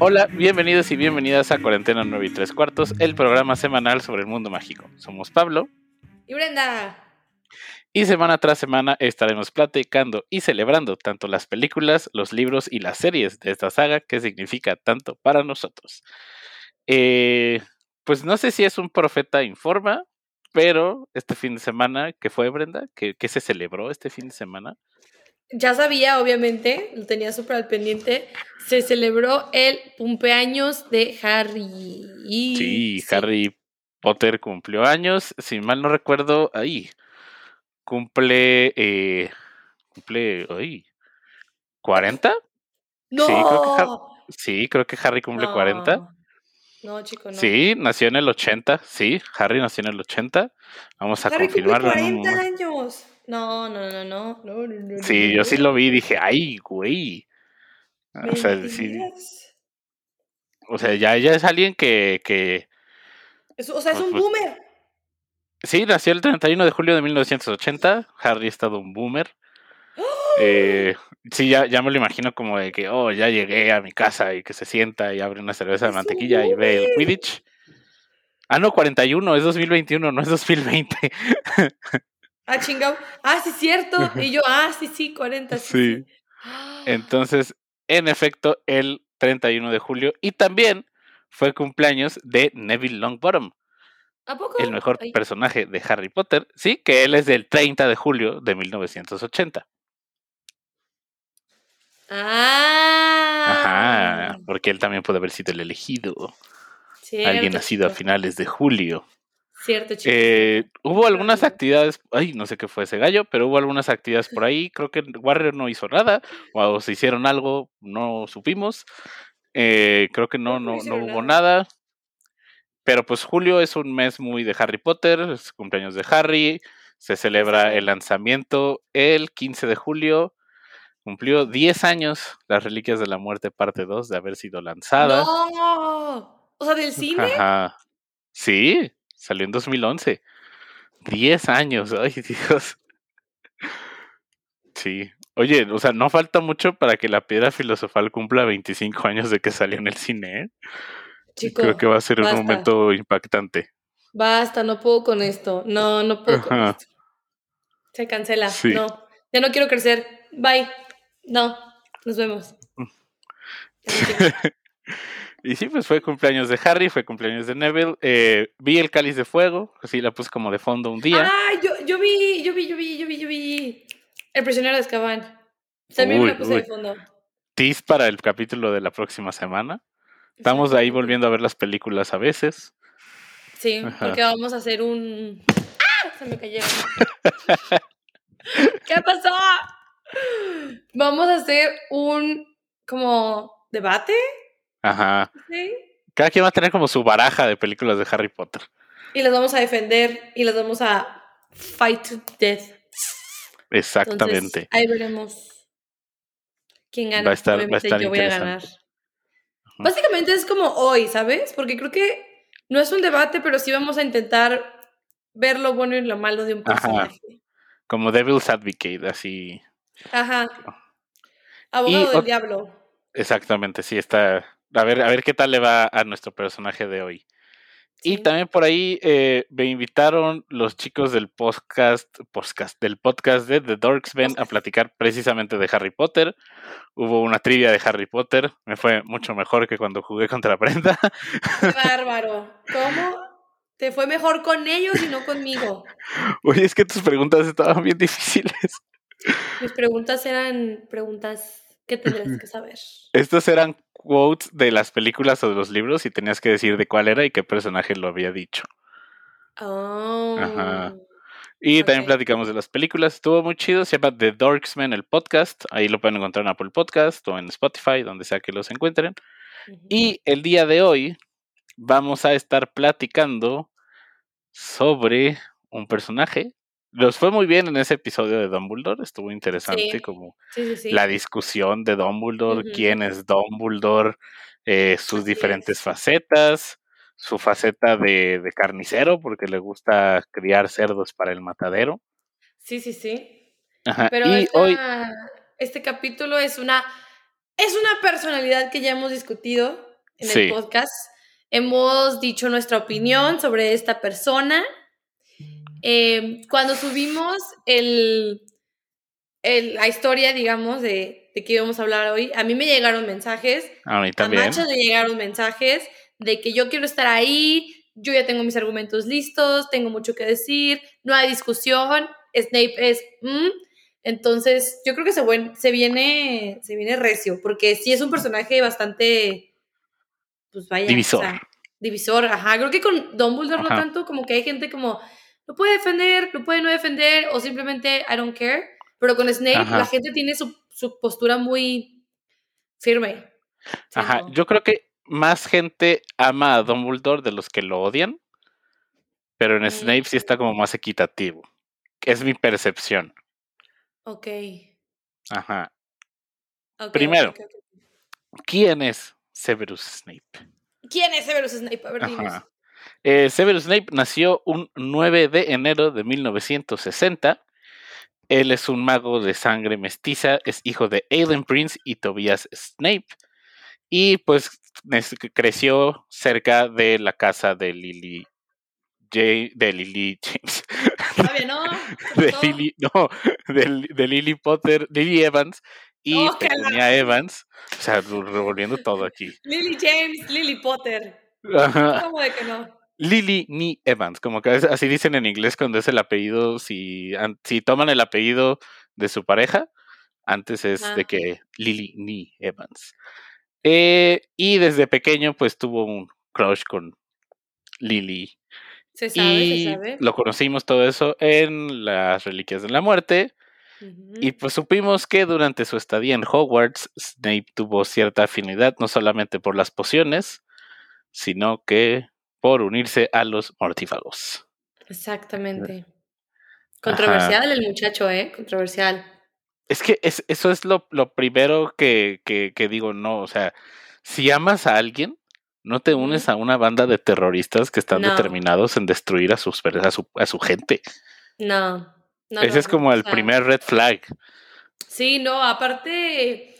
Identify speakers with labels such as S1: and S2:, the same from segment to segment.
S1: Hola, bienvenidos y bienvenidas a Cuarentena 9 y 3 cuartos, el programa semanal sobre el mundo mágico. Somos Pablo.
S2: Y Brenda.
S1: Y semana tras semana estaremos platicando y celebrando tanto las películas, los libros y las series de esta saga que significa tanto para nosotros. Eh, pues no sé si es un profeta informa, pero este fin de semana, ¿qué fue Brenda? ¿Qué, qué se celebró este fin de semana?
S2: Ya sabía, obviamente, lo tenía súper al pendiente. Se celebró el cumpleaños de Harry.
S1: Sí, Harry Potter cumplió años. Si mal no recuerdo, ahí. Cumple. Eh, cumple. Ahí. ¿40?
S2: ¡No!
S1: Sí, creo que, sí, creo que Harry cumple 40.
S2: No, chico, no.
S1: Sí, nació en el 80. Sí, Harry nació en el 80. Vamos a
S2: Harry
S1: confirmarlo.
S2: Cumple
S1: en
S2: 40
S1: un...
S2: años. No, no, no, no. no, no, no
S1: Sí, yo sí lo vi y dije, ay, güey. O sea, sí, o sea, ya, ya es alguien que, que
S2: Es- o sea, es
S1: Pues,
S2: un
S1: pues,
S2: boomer.
S1: sí, nació el 31 de julio de 1980. Harry ha estado un boomer. Eh, sí, ya, ya me lo imagino como de que, oh, ya llegué a mi casa y que se sienta y abre una cerveza de mantequilla y ve el. Quidditch. Ah, no, 41, es 2021, no es 2020.
S2: Ah, chingado. Ah, sí, cierto. Y yo, ah, sí, sí, 40. Sí.
S1: Entonces, en efecto, el 31 de julio y también fue cumpleaños de Neville Longbottom,
S2: ¿A poco?
S1: el mejor
S2: Ay,
S1: personaje de Harry Potter, sí, que él es del 30 de julio de 1980.
S2: Ah.
S1: Ajá, porque él también puede haber sido el elegido,
S2: Cierto,
S1: alguien nacido a finales de julio.
S2: Cierto, chico.
S1: Eh, hubo algunas actividades, ay, no sé qué fue ese gallo, pero hubo algunas actividades por ahí. Creo que Warrior no hizo nada, o se hicieron algo, no supimos. Eh, creo que no,
S2: no
S1: no, hubo
S2: nada.
S1: nada. Pero pues julio es un mes muy de Harry Potter, es cumpleaños de Harry, se celebra el lanzamiento el 15 de julio. Cumplió 10 años las Reliquias de la Muerte parte 2 de haber sido lanzada.
S2: ¡No! O sea, del cine.
S1: Ajá. Sí, salió en 2011. 10 años, ay Dios. Sí. Oye, o sea, no falta mucho para que la piedra filosofal cumpla 25 años de que salió en el cine. ¿eh?
S2: Chico,
S1: Creo que va a ser
S2: basta.
S1: un momento impactante.
S2: Basta, no puedo con esto. No, no puedo con esto. Se cancela.
S1: Sí.
S2: No. Ya no quiero crecer. Bye. No. Nos vemos.
S1: Y sí, pues fue cumpleaños de Harry, fue cumpleaños de Neville. Eh, vi el cáliz de fuego, así la puse como de fondo un día.
S2: Ay, yo, yo vi, yo vi, yo vi, yo vi, yo vi. El prisionero de Azkaban. También me
S1: Uy,
S2: la puse
S1: uy.
S2: de fondo.
S1: Tease para el capítulo de la próxima semana. Estamos ahí volviendo a ver las películas a veces.
S2: Sí,
S1: Ajá.
S2: porque vamos a hacer un. ¡Ah! Se me cayeron. ¿Qué pasó? Vamos a hacer un como debate,
S1: Ajá.
S2: ¿sí?
S1: Cada quien va a tener como su baraja de películas de Harry Potter.
S2: Y las vamos a defender y las vamos a fight to death.
S1: Exactamente.
S2: Entonces, ahí veremos quién gana.
S1: Va a estar- va a estar
S2: yo voy a ganar. Básicamente es como hoy, ¿sabes? Porque creo que no es un debate, pero sí vamos a intentar ver lo bueno y lo malo de un
S1: Ajá.
S2: personaje.
S1: Como Devil's Advocate, así.
S2: Ajá. Abogado del diablo.
S1: Exactamente, sí, está. A ver, a ver qué tal le va a nuestro personaje de hoy. Y también por ahí eh, me invitaron los chicos del podcast, podcast, del podcast de The Dorksmen a
S2: Podcast.
S1: platicar precisamente de Harry Potter. Hubo una trivia de Harry Potter, me fue mucho mejor que cuando jugué contra Brenda.
S2: Qué bárbaro. ¿Cómo te fue mejor con ellos y no conmigo?
S1: Oye, es que tus preguntas estaban bien difíciles.
S2: Mis preguntas eran preguntas que tendrías que saber.
S1: Estos eran de las películas o de los libros y tenías que decir de cuál era y qué personaje lo había dicho.
S2: Oh.
S1: Ajá. Y también platicamos de las películas. Estuvo muy chido. Se llama The Dorksman, el podcast. Ahí lo pueden encontrar en Apple Podcast o en Spotify, donde sea que los encuentren. Y el día de hoy vamos a estar platicando sobre un personaje. Nos fue muy bien en ese episodio de Dumbledore. Estuvo interesante
S2: Sí.
S1: como
S2: Sí, sí, sí.
S1: la discusión de Dumbledore, quién es Dumbledore, eh, sus
S2: Así
S1: diferentes
S2: es.
S1: facetas, su faceta de, de carnicero, porque le gusta criar cerdos para el matadero.
S2: Sí, sí, sí.
S1: Ajá,
S2: Pero
S1: y
S2: esta-
S1: hoy,
S2: este capítulo es una, es una personalidad que ya hemos discutido en el podcast. Hemos dicho nuestra opinión sobre esta persona. Eh, cuando subimos el, la historia, digamos, de, de que íbamos a hablar hoy, a mí me llegaron mensajes.
S1: A mí también.
S2: A Macha le llegaron mensajes de que yo quiero estar ahí, yo ya tengo mis argumentos listos, tengo mucho que decir, no hay discusión, Snape es... Mm". entonces, yo creo que se, se, viene, se viene recio, porque sí es un personaje bastante, pues vaya,
S1: divisor.
S2: divisor, ajá. Creo que con Dumbledore no tanto, como que hay gente como, lo puede defender, lo puede no defender, o simplemente I don't care. Pero con Snape la gente tiene su, su postura muy firme.
S1: Ajá, yo creo que más gente ama a Dumbledore de los que lo odian, pero en Snape sí está como más equitativo. Es mi percepción.
S2: Ok.
S1: Ajá. Primero, ¿quién es Severus Snape?
S2: ¿Quién es Severus Snape? A ver,
S1: eh, Severus Snape nació un 9 de enero de 1960. Él es un mago de sangre mestiza, es hijo de Aiden Prince y Tobias Snape. Y pues creció cerca de la casa de Lily de Lily James.
S2: ¿no?
S1: de Lily, no, de, Lily Potter, Lily Evans y oh, Evans. O sea, revolviendo todo aquí.
S2: Lily James, Lily Potter. ¿Cómo de que no?
S1: Lily ni Evans, como que así dicen en inglés cuando es el apellido, si, si toman el apellido de su pareja, antes es de que Lily ni Evans. Eh, y desde pequeño, pues tuvo un crush con Lily.
S2: Se sabe, y se sabe.
S1: Lo conocimos todo eso en las Reliquias de la Muerte. Y pues supimos que durante su estadía en Hogwarts, Snape tuvo cierta afinidad, no solamente por las pociones, sino que por unirse a los mortífagos.
S2: Exactamente. Controversial el muchacho, ¿eh? Controversial.
S1: Es que es, eso es lo, lo primero que, que, que, digo, no, o sea, si amas a alguien, no te unes a una banda de terroristas que están determinados en destruir a, sus, a, su, a su gente.
S2: No. no
S1: Ese es como el primer red flag.
S2: Sí, no, aparte,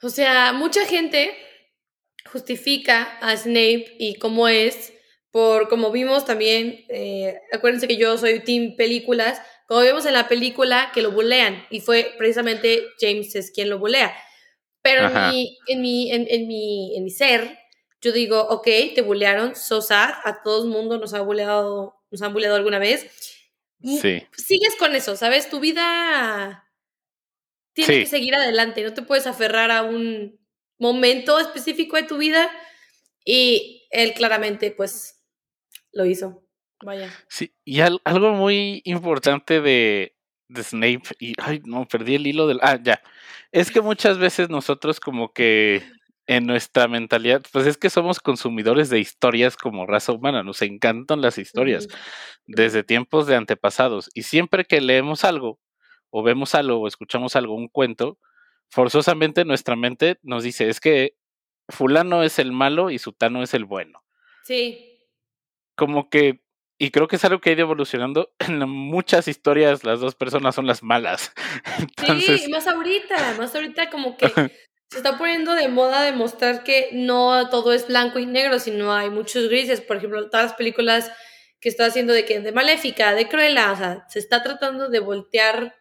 S2: o sea, mucha gente justifica a Snape y cómo es, por como vimos también, eh, acuérdense que yo soy team películas, como vemos en la película, que lo bulean, y fue precisamente James es quien lo bulea. Pero en mi, en mi, en, mi, en mi ser, yo digo, ok, te bulearon, so sad, a todo el mundo nos ha buleado, nos han buleado alguna vez.
S1: Sí.
S2: Sigues con eso, ¿sabes? Tu vida tiene que seguir adelante, no te puedes aferrar a un momento específico de tu vida y él claramente pues lo hizo. Vaya.
S1: Sí, y algo muy importante de, de Snape, y ay, no, perdí el hilo del. Ah, ya. Es que muchas veces nosotros, como que en nuestra mentalidad, pues es que somos consumidores de historias como raza humana, nos encantan las historias desde tiempos de antepasados, y siempre que leemos algo, o vemos algo, o escuchamos algo, un cuento, forzosamente nuestra mente nos dice: es que Fulano es el malo y Sutano es el bueno.
S2: Sí.
S1: Como que y creo que es algo que ha ido evolucionando. En muchas historias las dos personas son las malas.
S2: Sí, más ahorita, más ahorita como que se está poniendo de moda demostrar que no todo es blanco y negro, sino hay muchos grises. Por ejemplo, todas las películas que está haciendo de que de Maléfica, de Cruella, o sea, se está tratando de voltear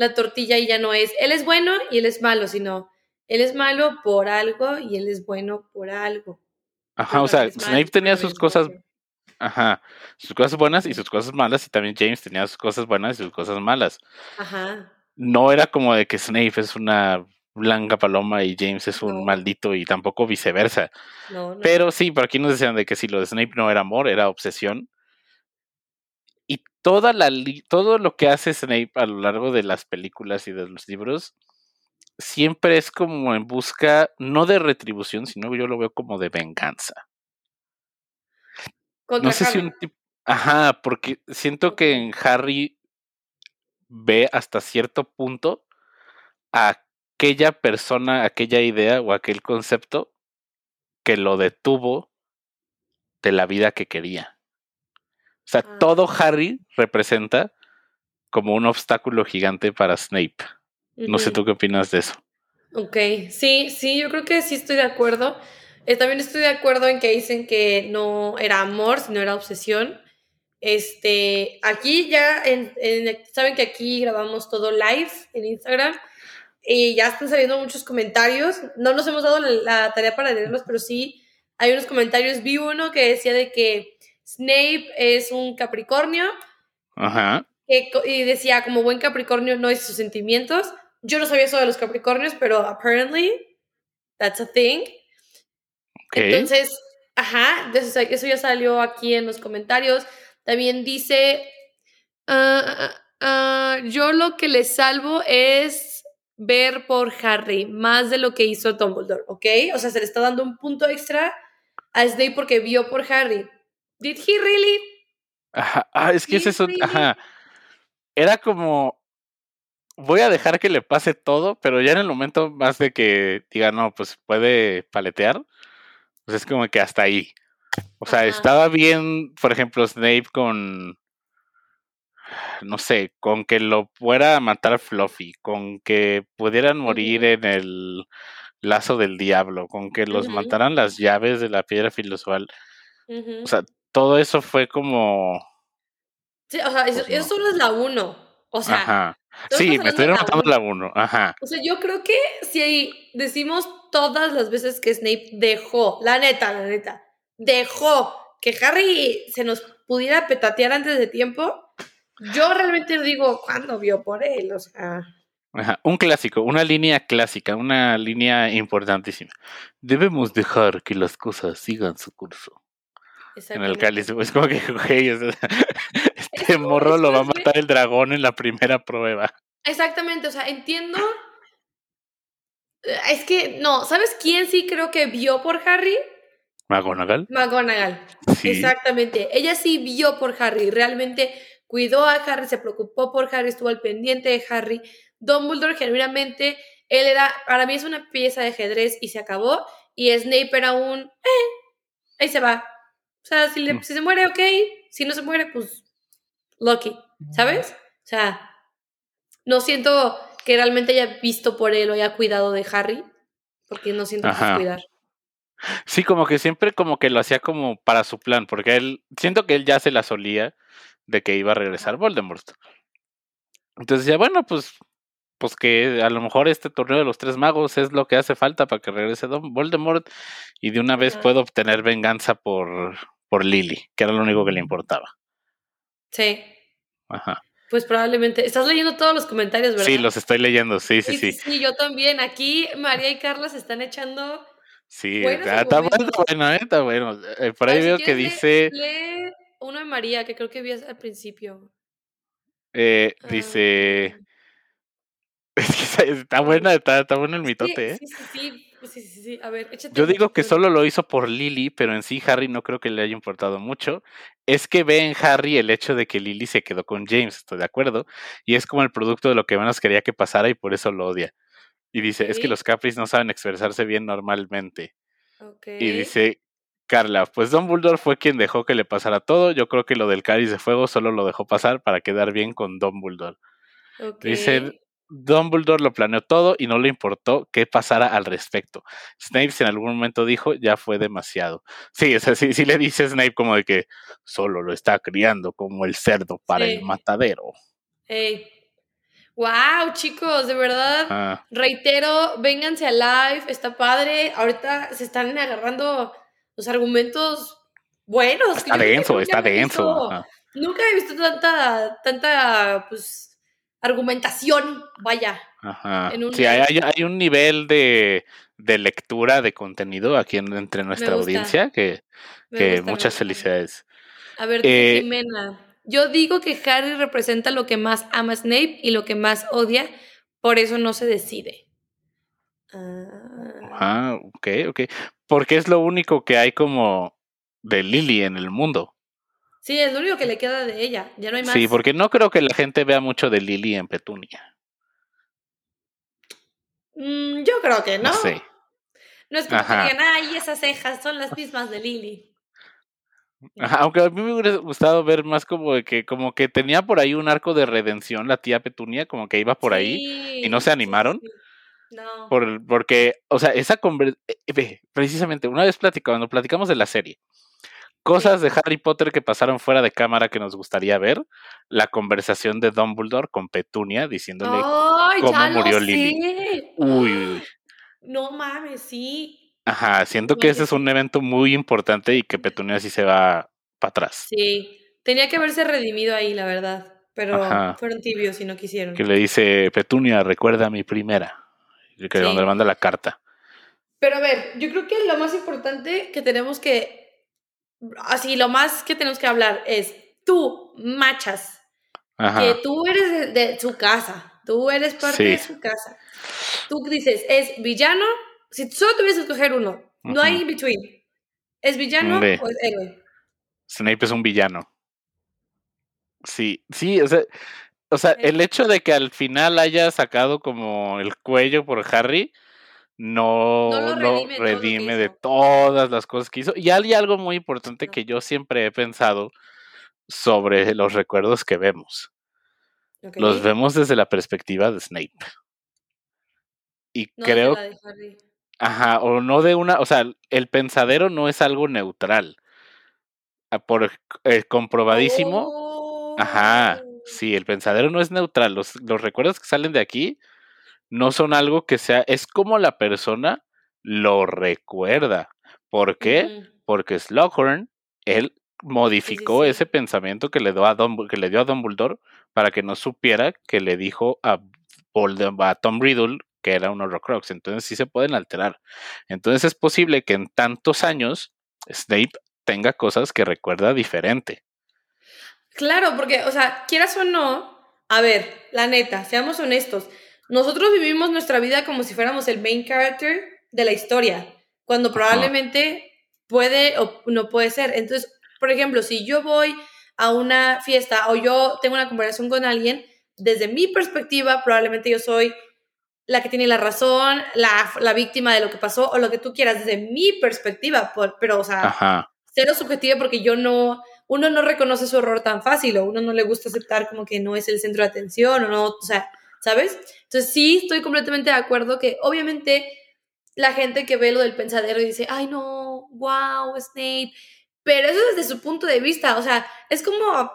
S2: la tortilla y ya no es él es bueno y él es malo, sino él es malo por algo y él es bueno por algo.
S1: Ajá, o sea, Snape tenía sus cosas Ajá. Sus cosas buenas y sus cosas malas. Y también James tenía sus cosas buenas y sus cosas malas.
S2: Ajá.
S1: No era como de que Snape es una blanca paloma y James es un maldito y tampoco viceversa.
S2: No, no.
S1: Pero sí, por aquí nos decían de que si lo de Snape no era amor, era obsesión. Toda la todo lo que hace Snape a lo largo de las películas y de los libros siempre es como en busca no de retribución, sino yo lo veo como de venganza no sé si un tipo. Ajá, porque siento que en Harry ve hasta cierto punto a aquella persona, aquella idea o aquel concepto que lo detuvo de la vida que quería. O sea, todo ah. Harry representa como un obstáculo gigante para Snape. No sé tú qué opinas de eso.
S2: Ok, sí, sí, yo creo que sí estoy de acuerdo. Eh, también estoy de acuerdo en que dicen que no era amor, sino era obsesión. Este, aquí ya, en, saben que aquí grabamos todo live en Instagram y ya están saliendo muchos comentarios. No nos hemos dado la, tarea para leerlos, pero sí hay unos comentarios. Vi uno que decía de que Snape es un Capricornio.
S1: Ajá.
S2: y decía, como buen Capricornio no es sus sentimientos. Yo no sabía eso de los Capricornios, pero apparently that's a thing. Entonces, ajá, eso ya salió aquí en los comentarios. También dice, ah, ah, ah, yo lo que le salvo es ver por Harry más de lo que hizo Dumbledore, ¿ok? O sea, se le está dando un punto extra a Snape porque vio por Harry. Did he really?
S1: Ajá, es que es eso, ajá. Era como, voy a dejar que le pase todo, pero ya en el momento más de que diga, no, pues puede paletear, pues es como que hasta ahí. O sea, estaba bien, por ejemplo, Snape con. No sé, con que lo fuera a matar Fluffy, con que pudieran morir en el lazo del diablo, con que los mataran las llaves de la piedra filosofal. O sea, todo eso fue como.
S2: Sí, o sea, eso, pues solo es la uno. O sea.
S1: Ajá. Sí, me estuvieron matando la uno. Ajá.
S2: O sea, yo creo que si decimos todas las veces que Snape dejó, la neta, la neta, dejó que Harry se nos pudiera petatear antes de tiempo, yo realmente digo, ¿cuándo vio por él? O sea.
S1: un clásico, una línea clásica, una línea importantísima. Debemos dejar que las cosas sigan su curso. En el cáliz, es como que, este morro lo va a matar el dragón en la primera prueba.
S2: Exactamente, o sea, entiendo. Es que, no, ¿sabes quién sí creo que vio por Harry?
S1: McGonagall.
S2: McGonagall. Exactamente. Ella sí vio por Harry, realmente cuidó a Harry, se preocupó por Harry, estuvo al pendiente de Harry. Dumbledore, genuinamente, él era, para mí es una pieza de ajedrez y se acabó. Y Snape era un, eh, ahí se va. O sea, si, mm. si se muere, ok. Si no se muere, pues, lucky, ¿sabes? O sea, no siento que realmente haya visto por él o haya cuidado de Harry, porque no siento que cuidar.
S1: Sí, como que siempre como que lo hacía como para su plan, porque él, siento que él ya se la solía de que iba a regresar Voldemort. Entonces decía, bueno, pues, pues que a lo mejor este torneo de los tres magos es lo que hace falta para que regrese Voldemort y de una vez puedo obtener venganza por, por Lily, que era lo único que le importaba.
S2: Sí.
S1: Ajá.
S2: Pues probablemente. Estás leyendo todos los comentarios, ¿verdad?
S1: Sí, los estoy leyendo, sí, sí, sí.
S2: Sí, sí yo también. Aquí María y Carla se están echando
S1: Sí, está, bueno, está bueno. Eh, por ahí veo que dice.
S2: Lee, uno de María, que creo que vi al principio.
S1: Eh, dice. está buena, está, está bueno el mitote,
S2: ¿eh? Sí, sí, sí. sí, sí, A ver, échate
S1: Yo digo que solo lo hizo por Lily, pero en sí Harry no creo que le haya importado mucho. Es que ve en Harry el hecho de que Lily se quedó con James, estoy de acuerdo. Y es como el producto de lo que menos quería que pasara y por eso lo odia. Y dice, es que los Capris no saben expresarse bien normalmente. Y dice Carla, pues Dumbledore fue quien dejó que le pasara todo. Yo creo que lo del cáliz de fuego solo lo dejó pasar para quedar bien con Dumbledore. Okay. Dice, Dumbledore lo planeó todo y no le importó qué pasara al respecto. Snape en algún momento dijo, ya fue demasiado. Sí, es así, sí le dice Snape como de que solo lo está criando como el cerdo para el matadero.
S2: Wow, chicos, de verdad, reitero, vénganse a live, está padre. Ahorita se están agarrando los argumentos buenos.
S1: Está denso, está denso.
S2: nunca he visto tanta, tanta, pues, argumentación, vaya.
S1: Ajá. sí, hay, un nivel de, lectura de contenido aquí entre nuestra audiencia que, muchas felicidades.
S2: A ver, eh, Jimena. Yo digo que Harry representa lo que más ama Snape y lo que más odia, por eso no se decide.
S1: Ah, ah ok, ok. Porque es lo único que hay como de Lily en el mundo.
S2: Sí, es lo único que le queda de ella, ya no hay más.
S1: Sí, porque no creo que la gente vea mucho de Lily en Petunia.
S2: Mm, yo creo que no. No sé. No es como que digan, ay, esas cejas son las mismas de Lily
S1: aunque a mí me hubiera gustado ver más como de que, como que tenía por ahí un arco de redención la tía Petunia, como que iba por ahí y no se animaron.
S2: No.
S1: Por, porque, o sea, esa conversación, precisamente, una vez platicando, cuando platicamos de la serie, cosas de Harry Potter que pasaron fuera de cámara que nos gustaría ver, la conversación de Dumbledore con Petunia diciéndole cómo murió Lily. Uy, uy.
S2: No mames, sí.
S1: Ajá, siento que ese es un evento muy importante y que Petunia sí se va para atrás.
S2: Sí. Tenía que haberse redimido ahí, la verdad. Pero
S1: Ajá.
S2: fueron tibios y no quisieron.
S1: Que le dice, Petunia, recuerda a mi primera. Y que
S2: Sí.
S1: donde le manda la carta.
S2: Pero a ver, yo creo que lo más importante que tenemos que. Así, lo más que tenemos que hablar es tú, machas,
S1: Ajá.
S2: que tú eres de, de su casa. Tú eres parte de su casa. Tú dices, ¿es villano? Si solo tuvieras que escoger uno, no hay in between. ¿Es villano o es héroe?
S1: Snape es un villano. Sí, sí, o sea, o sea, el hecho de que al final haya sacado como el cuello por Harry no,
S2: No lo
S1: lo
S2: redime de lo
S1: todas las cosas que hizo. Y hay algo muy importante que yo siempre he pensado sobre los recuerdos que vemos. Los vemos desde la perspectiva de Snape. Y
S2: No
S1: creo
S2: de.
S1: Ajá, o no de una, o sea, el pensadero no es algo neutral. Ah, Por eh, comprobadísimo. Ajá,
S2: Oh.
S1: sí, el pensadero no es neutral. Los, los recuerdos que salen de aquí no son algo que sea, es como la persona lo recuerda. ¿Por qué? Porque Slughorn, él modificó
S2: sí.
S1: ese pensamiento que le, dio a Dumb- que le dio a Dumbledore para que no supiera que le dijo a, a Tom Riddle que era un Horrocrux. Entonces sí se pueden alterar. Entonces es posible que en tantos años Snape tenga cosas que recuerda diferente.
S2: Claro, porque, o sea, quieras o no, a ver, la neta, seamos honestos. Nosotros vivimos nuestra vida como si fuéramos el main character de la historia, cuando probablemente puede o no puede ser. Entonces, por ejemplo, si yo voy a una fiesta o yo tengo una conversación con alguien, desde mi perspectiva, probablemente yo soy la que tiene la razón, la, la víctima de lo que pasó o lo que tú quieras, desde mi perspectiva, por- pero, o sea,
S1: Ajá.
S2: cero subjetiva porque yo no, uno no reconoce su error tan fácil o uno no le gusta aceptar como que no es el centro de atención o no, o sea, ¿sabes? Entonces sí estoy completamente de acuerdo que obviamente la gente que ve lo del pensadero y dice, ay no, wow, Snape, pero eso es desde su punto de vista, o sea, es como,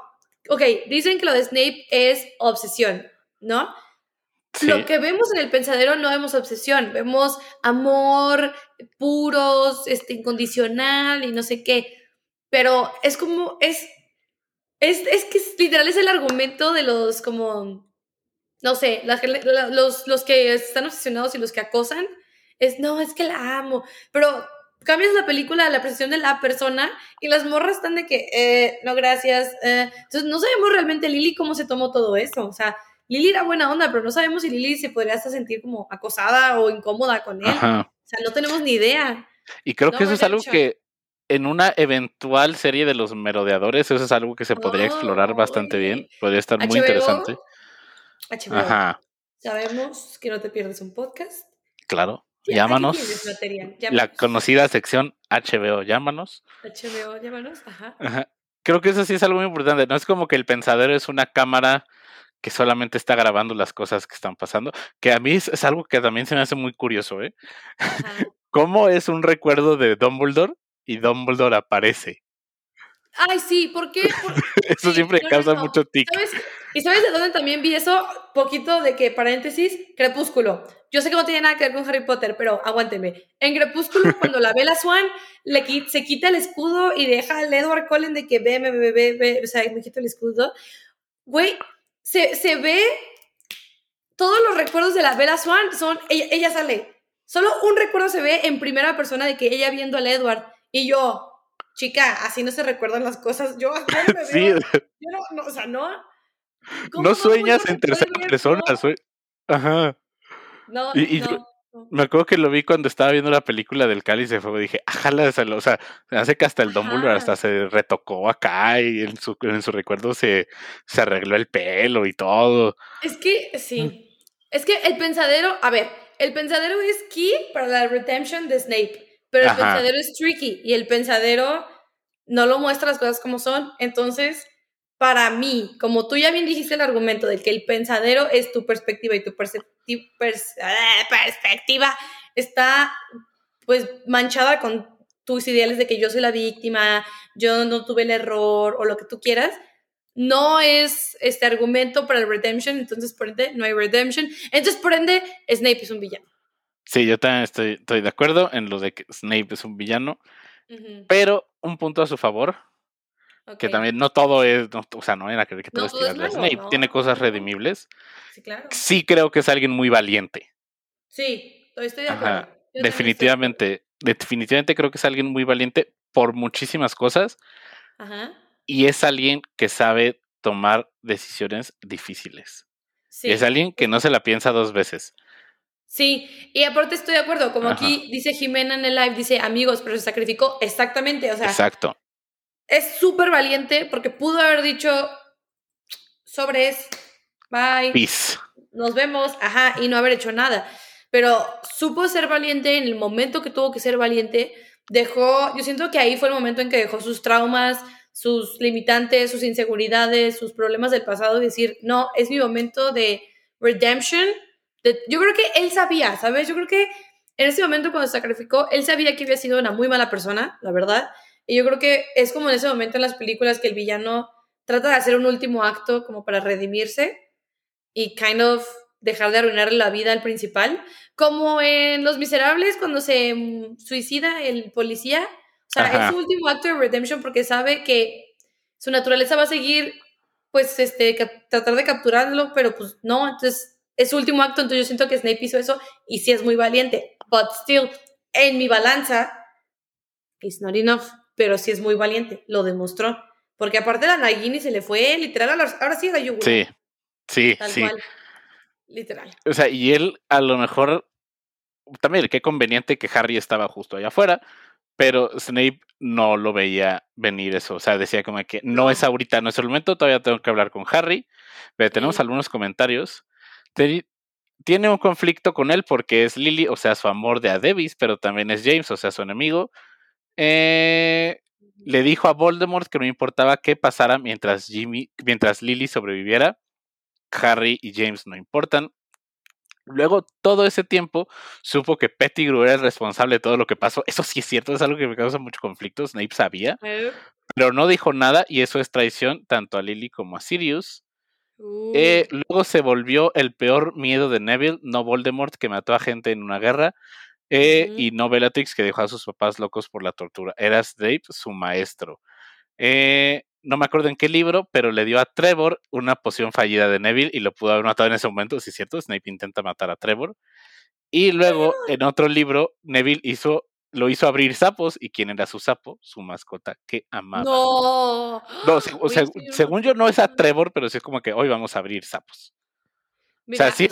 S2: ok, dicen que lo de Snape es obsesión, ¿no?
S1: Sí.
S2: Lo que vemos en el pensadero no vemos obsesión, vemos amor puros, este, incondicional y no sé qué. Pero es como, es, es, es que literal es el argumento de los como, no sé, las los, los que están obsesionados y los que acosan, es, no, es que la amo, pero cambias la película, la percepción de la persona y las morras están de que, eh, no, gracias. eh. Entonces no sabemos realmente Lily cómo se tomó todo eso, o sea, Lily era buena onda, pero no sabemos si Lily se podría hasta sentir como acosada o incómoda con él.
S1: Ajá.
S2: O sea, no tenemos ni idea.
S1: Y creo
S2: No,
S1: que eso es algo que en una eventual serie de los merodeadores, eso es algo que se podría explorar bastante
S2: Oye.
S1: bien. Podría estar muy
S2: HBO,
S1: interesante.
S2: HBO.
S1: Ajá,
S2: Sabemos que no te pierdes un podcast.
S1: claro. Llámanos. La conocida sección HBO, llámanos.
S2: HBO, llámanos. Ajá.
S1: Ajá. Creo que eso sí es algo muy importante. No es como que el pensadero es una cámara que solamente está grabando las cosas que están pasando. Que a mí es, es algo que también se me hace muy curioso, ¿eh?
S2: Ajá.
S1: ¿Cómo es un recuerdo de Dumbledore y Dumbledore aparece?
S2: Ay, sí, ¿por qué? Por-
S1: Eso siempre
S2: no, no,
S1: causa
S2: no.
S1: mucho tic.
S2: ¿Sabes? ¿Y sabes de dónde también vi eso? Poquito de que, paréntesis, Crepúsculo. Yo sé que no tiene nada que ver con Harry Potter, pero aguánteme. En Crepúsculo, cuando la Bella Swan le qui- se quita el escudo y deja al Edward Cullen de que ve, ve, ve, ve, ve, o sea, me quito el escudo. Güey, se, se ve. Todos los recuerdos de la Bella Swan son. Ella, ella sale. Solo un recuerdo se ve en primera persona de que ella viendo al Edward. Y yo, chica, así no se recuerdan las cosas. Yo, yo me
S1: Sí,
S2: veo- yo no, no, o sea, no. ¿Cómo
S1: no sueñas en tercera persona. Ajá.
S2: No,
S1: Y- y
S2: no,
S1: yo-. Me acuerdo que lo vi cuando estaba viendo la película del Cáliz de Fuego. Dije, ajala, o sea, se hace que hasta el Dumbledore hasta se retocó acá y en su, en su recuerdo se, se arregló el pelo y todo.
S2: Es que, sí. Es que el pensadero, a ver, el pensadero es key para la redemption de Snape, pero el
S1: Ajá.
S2: pensadero es tricky y el pensadero no lo muestra las cosas como son. Entonces, para mí, como tú ya bien dijiste el argumento de que el pensadero es tu perspectiva y tu ah, perspectiva está pues manchada con tus ideales de que yo soy la víctima, yo no tuve el error o lo que tú quieras, no es este argumento para el redemption, entonces por ende no hay redemption, entonces por ende Snape es un villano.
S1: Sí, yo también estoy, estoy de acuerdo en lo de que Snape es un villano, pero un punto a su favor, que también no todo es, o sea, no era que, todo es tirarle a Snape, tiene cosas redimibles. Sí, claro. Sí creo que es alguien muy valiente.
S2: Sí, estoy de acuerdo.
S1: Definitivamente, definitivamente creo que es alguien muy valiente por muchísimas cosas. Ajá. Y es alguien que sabe tomar decisiones difíciles. Sí. Es alguien que no se la piensa dos veces.
S2: Sí, y aparte estoy de acuerdo, como aquí dice Jimena en el live, dice amigos, pero se sacrificó exactamente, o sea.
S1: Exacto.
S2: Es súper valiente porque pudo haber dicho sobres, bye.
S1: Peace.
S2: Nos vemos, ajá, y no haber hecho nada. Pero supo ser valiente en el momento que tuvo que ser valiente. Dejó, yo siento que ahí fue el momento en que dejó sus traumas, sus limitantes, sus inseguridades, sus problemas del pasado y decir, no, es mi momento de redemption yo creo que él sabía, ¿sabes? Yo creo que en ese momento cuando sacrificó, él sabía que había sido una muy mala persona, la verdad. Y yo creo que es como en ese momento en las películas que el villano trata de hacer un último acto como para redimirse y kind of dejar de arruinarle la vida al principal. Como en Los Miserables, cuando se mm, suicida el policía. O sea, es su último acto de redemption porque sabe que su naturaleza va a seguir, pues, este, tratar de capturarlo, pero pues no. Entonces es su último acto, entonces yo siento que Snape hizo eso y sí es muy valiente. But still, en mi balanza, it's not enough, pero sí es muy valiente, lo demostró. Porque aparte la Nagini se le fue literal, a la, ahora sí la yugular.
S1: Sí, sí, Tal sí. Cual.
S2: Literal.
S1: O sea, y él a lo mejor, también qué conveniente que Harry estaba justo allá afuera, pero Snape no lo veía venir eso. O sea, decía como que no es ahorita, no es el momento, todavía tengo que hablar con Harry. Pero tenemos algunos comentarios tiene un conflicto con él porque es Lily, o sea, su amor de Adebis, pero también es James, o sea, su enemigo. Eh, le dijo a Voldemort que no importaba qué pasara mientras Jimmy, mientras Lily sobreviviera. Harry y James no importan. Luego, todo ese tiempo, supo que Pettigrew era el responsable de todo lo que pasó. Eso sí es cierto, es algo que me causa mucho conflicto. Snape sabía, pero no dijo nada y eso es traición tanto a Lily como a Sirius. Eh, luego se volvió el peor miedo de Neville, no Voldemort, que mató a gente en una guerra, eh, y no Bellatrix, que dejó a sus papás locos por la tortura. Era Snape su maestro. Eh, no me acuerdo en qué libro, pero le dio a Trevor una poción fallida de Neville y lo pudo haber matado en ese momento, si es cierto, Snape intenta matar a Trevor. Y luego, en otro libro, Neville hizo lo hizo abrir sapos y quién era su sapo, su mascota que amaba.
S2: No.
S1: No, o sea, según yo no es a Trevor, pero sí es como que hoy vamos a abrir sapos. o sea, sí,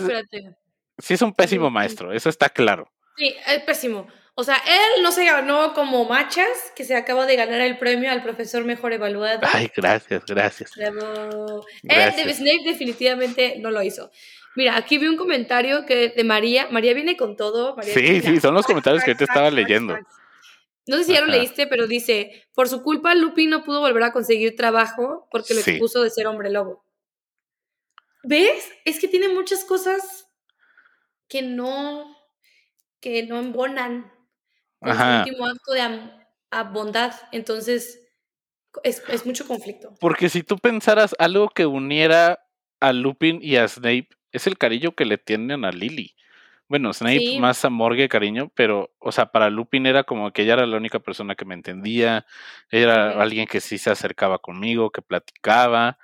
S1: sí es un pésimo maestro, eso está claro.
S2: Sí, es pésimo. O sea, él no se ganó como Machas, que se acaba de ganar el premio al profesor mejor evaluado.
S1: Ay, gracias, gracias.
S2: Él de Snape definitivamente no lo hizo. Mira, aquí vi un comentario que de María. María viene con todo.
S1: sí, sí, son los comentarios que yo te estaba leyendo.
S2: No sé si ya lo leíste, pero dice, por su culpa Lupi no pudo volver a conseguir trabajo porque lo expuso de ser hombre lobo. ¿Ves? Es que tiene muchas cosas que no, que no embonan con su último acto de bondad. Entonces, es, es mucho conflicto.
S1: Porque si tú pensaras algo que uniera a Lupin y a Snape es el cariño que le tienen a Lily. Bueno, Snape más amor que cariño, pero, o sea, para Lupin era como que ella era la única persona que me entendía, ella era alguien que sí se acercaba conmigo, que platicaba.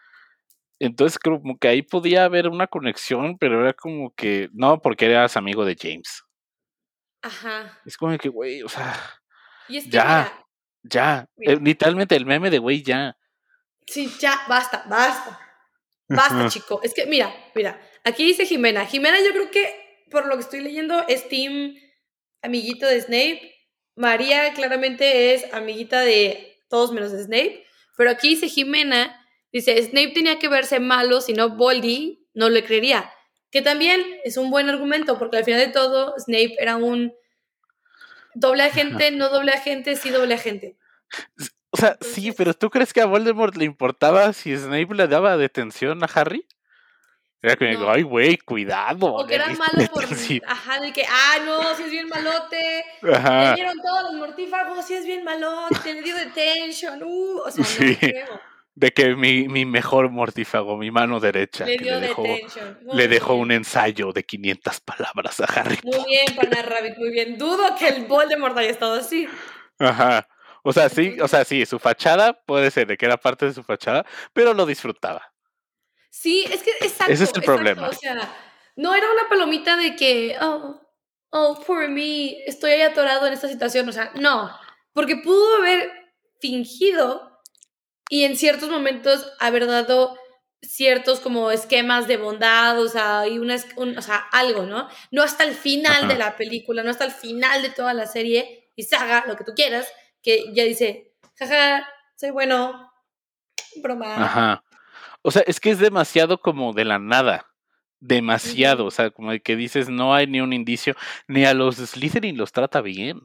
S1: Entonces, como que ahí podía haber una conexión, pero era como que, no, porque eras amigo de James.
S2: Ajá.
S1: Es como que, güey, o sea, ya, ya, eh, literalmente el meme de, güey, ya.
S2: Sí, ya, basta, basta. Basta, chico. Es que, mira, mira, aquí dice Jimena. Jimena, yo creo que, por lo que estoy leyendo, es Team amiguito de Snape. María claramente es amiguita de todos menos de Snape. Pero aquí dice Jimena, dice, Snape tenía que verse malo, si no Boldy no le creería. Que también es un buen argumento, porque al final de todo, Snape era un doble agente, no doble agente, sí doble agente.
S1: O sea, sí, pero ¿tú crees que a Voldemort le importaba si Snape le daba detención a Harry? Era que me digo, ay, güey, cuidado.
S2: O que era malo por. Ajá, de que, ah, no, si es bien malote. Ajá. Le dieron todos los mortífagos, si es bien malote, le dio detention. Uh, o sea, sí. no
S1: De que mi, mi, mejor mortífago, mi mano derecha, le, dio le dejó, le dejó un ensayo de 500 palabras a Harry.
S2: Muy bien, Pana Rabbit, muy bien. Dudo que el Voldemort haya estado así.
S1: Ajá. O sea, sí, o sea, sí, su fachada puede ser de que era parte de su fachada, pero lo disfrutaba.
S2: Sí, es que exacto.
S1: Ese es el problema.
S2: O sea, no era una palomita de que, oh, oh, poor me, estoy ahí atorado en esta situación. O sea, no, porque pudo haber fingido y en ciertos momentos haber dado ciertos como esquemas de bondad, o sea, y una, o sea, algo, ¿no? No hasta el final de la película, no hasta el final de toda la serie y saga, lo que tú quieras, que ya dice, jaja, soy bueno, broma.
S1: Ajá. O sea, es que es demasiado como de la nada. Demasiado. O sea, como que dices, no hay ni un indicio. Ni a los Slytherin los trata bien.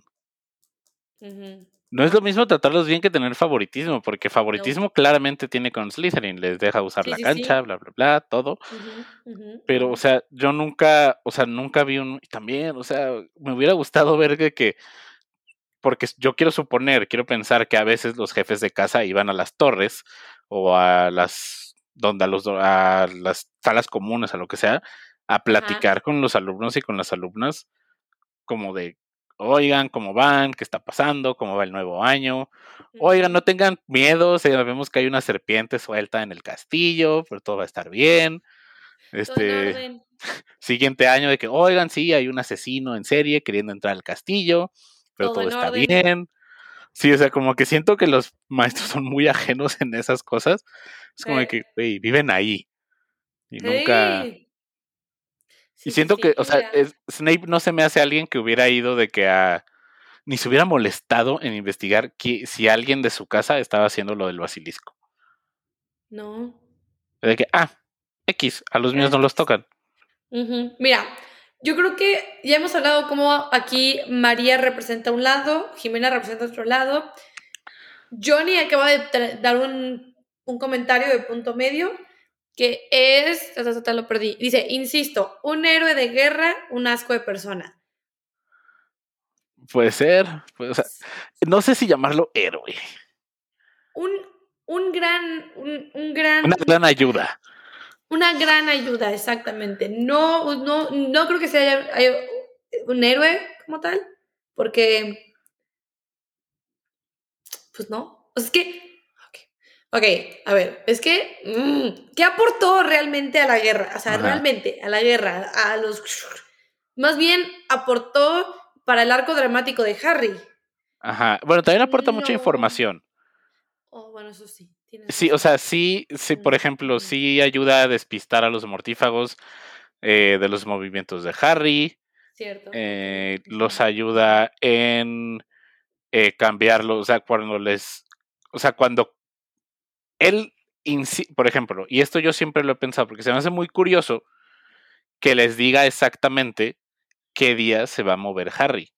S1: No es lo mismo tratarlos bien que tener favoritismo, porque favoritismo claramente tiene con Slytherin, les deja usar la cancha, bla, bla, bla, todo. Pero, o sea, yo nunca, o sea, nunca vi un, también, o sea, me hubiera gustado ver que, que, porque yo quiero suponer, quiero pensar que a veces los jefes de casa iban a las torres o a las donde a, los, a las salas comunes, a lo que sea, a platicar con los alumnos y con las alumnas, como de, oigan, ¿cómo van? ¿Qué está pasando? ¿Cómo va el nuevo año? Oigan, no tengan miedo, sabemos que hay una serpiente suelta en el castillo, pero todo va a estar bien. Este siguiente año de que, oigan, sí, hay un asesino en serie queriendo entrar al castillo, pero todo, está bien. Sí, o sea, como que siento que los maestros son muy ajenos en esas cosas. Es como que, viven ahí. Y nunca. Y siento que, o sea, Snape no se me hace alguien que hubiera ido de que a. Ni se hubiera molestado en investigar que, si alguien de su casa estaba haciendo lo del basilisco.
S2: No.
S1: De que, ah, X, a los míos no los tocan.
S2: Mira, yo creo que ya hemos hablado cómo aquí María representa un lado, Jimena representa otro lado. Johnny acaba de dar un, comentario de punto medio que es, hasta lo perdí. Dice, insisto, un héroe de guerra, un asco de persona.
S1: Puede ser, no sé si llamarlo héroe.
S2: Un, un gran, un gran.
S1: Una gran ayuda.
S2: Una gran ayuda, exactamente. No, no, no creo que sea un héroe como tal, porque, pues no. es que, ok, a ver, es que, mm, ¿qué aportó realmente a la guerra? O sea, realmente a la guerra, a los... Más bien aportó para el arco dramático de Harry.
S1: Ajá, bueno, también aporta mucha información.
S2: Oh, bueno, eso sí.
S1: Sí, o sea, sí, sí, por ejemplo, sí ayuda a despistar a los mortífagos eh, de los movimientos de Harry.
S2: Cierto.
S1: Eh, los ayuda en eh, cambiarlo, o sea, cuando les, o sea, cuando él, por ejemplo, y esto yo siempre lo he pensado, porque se me hace muy curioso que les diga exactamente qué día se va a mover Harry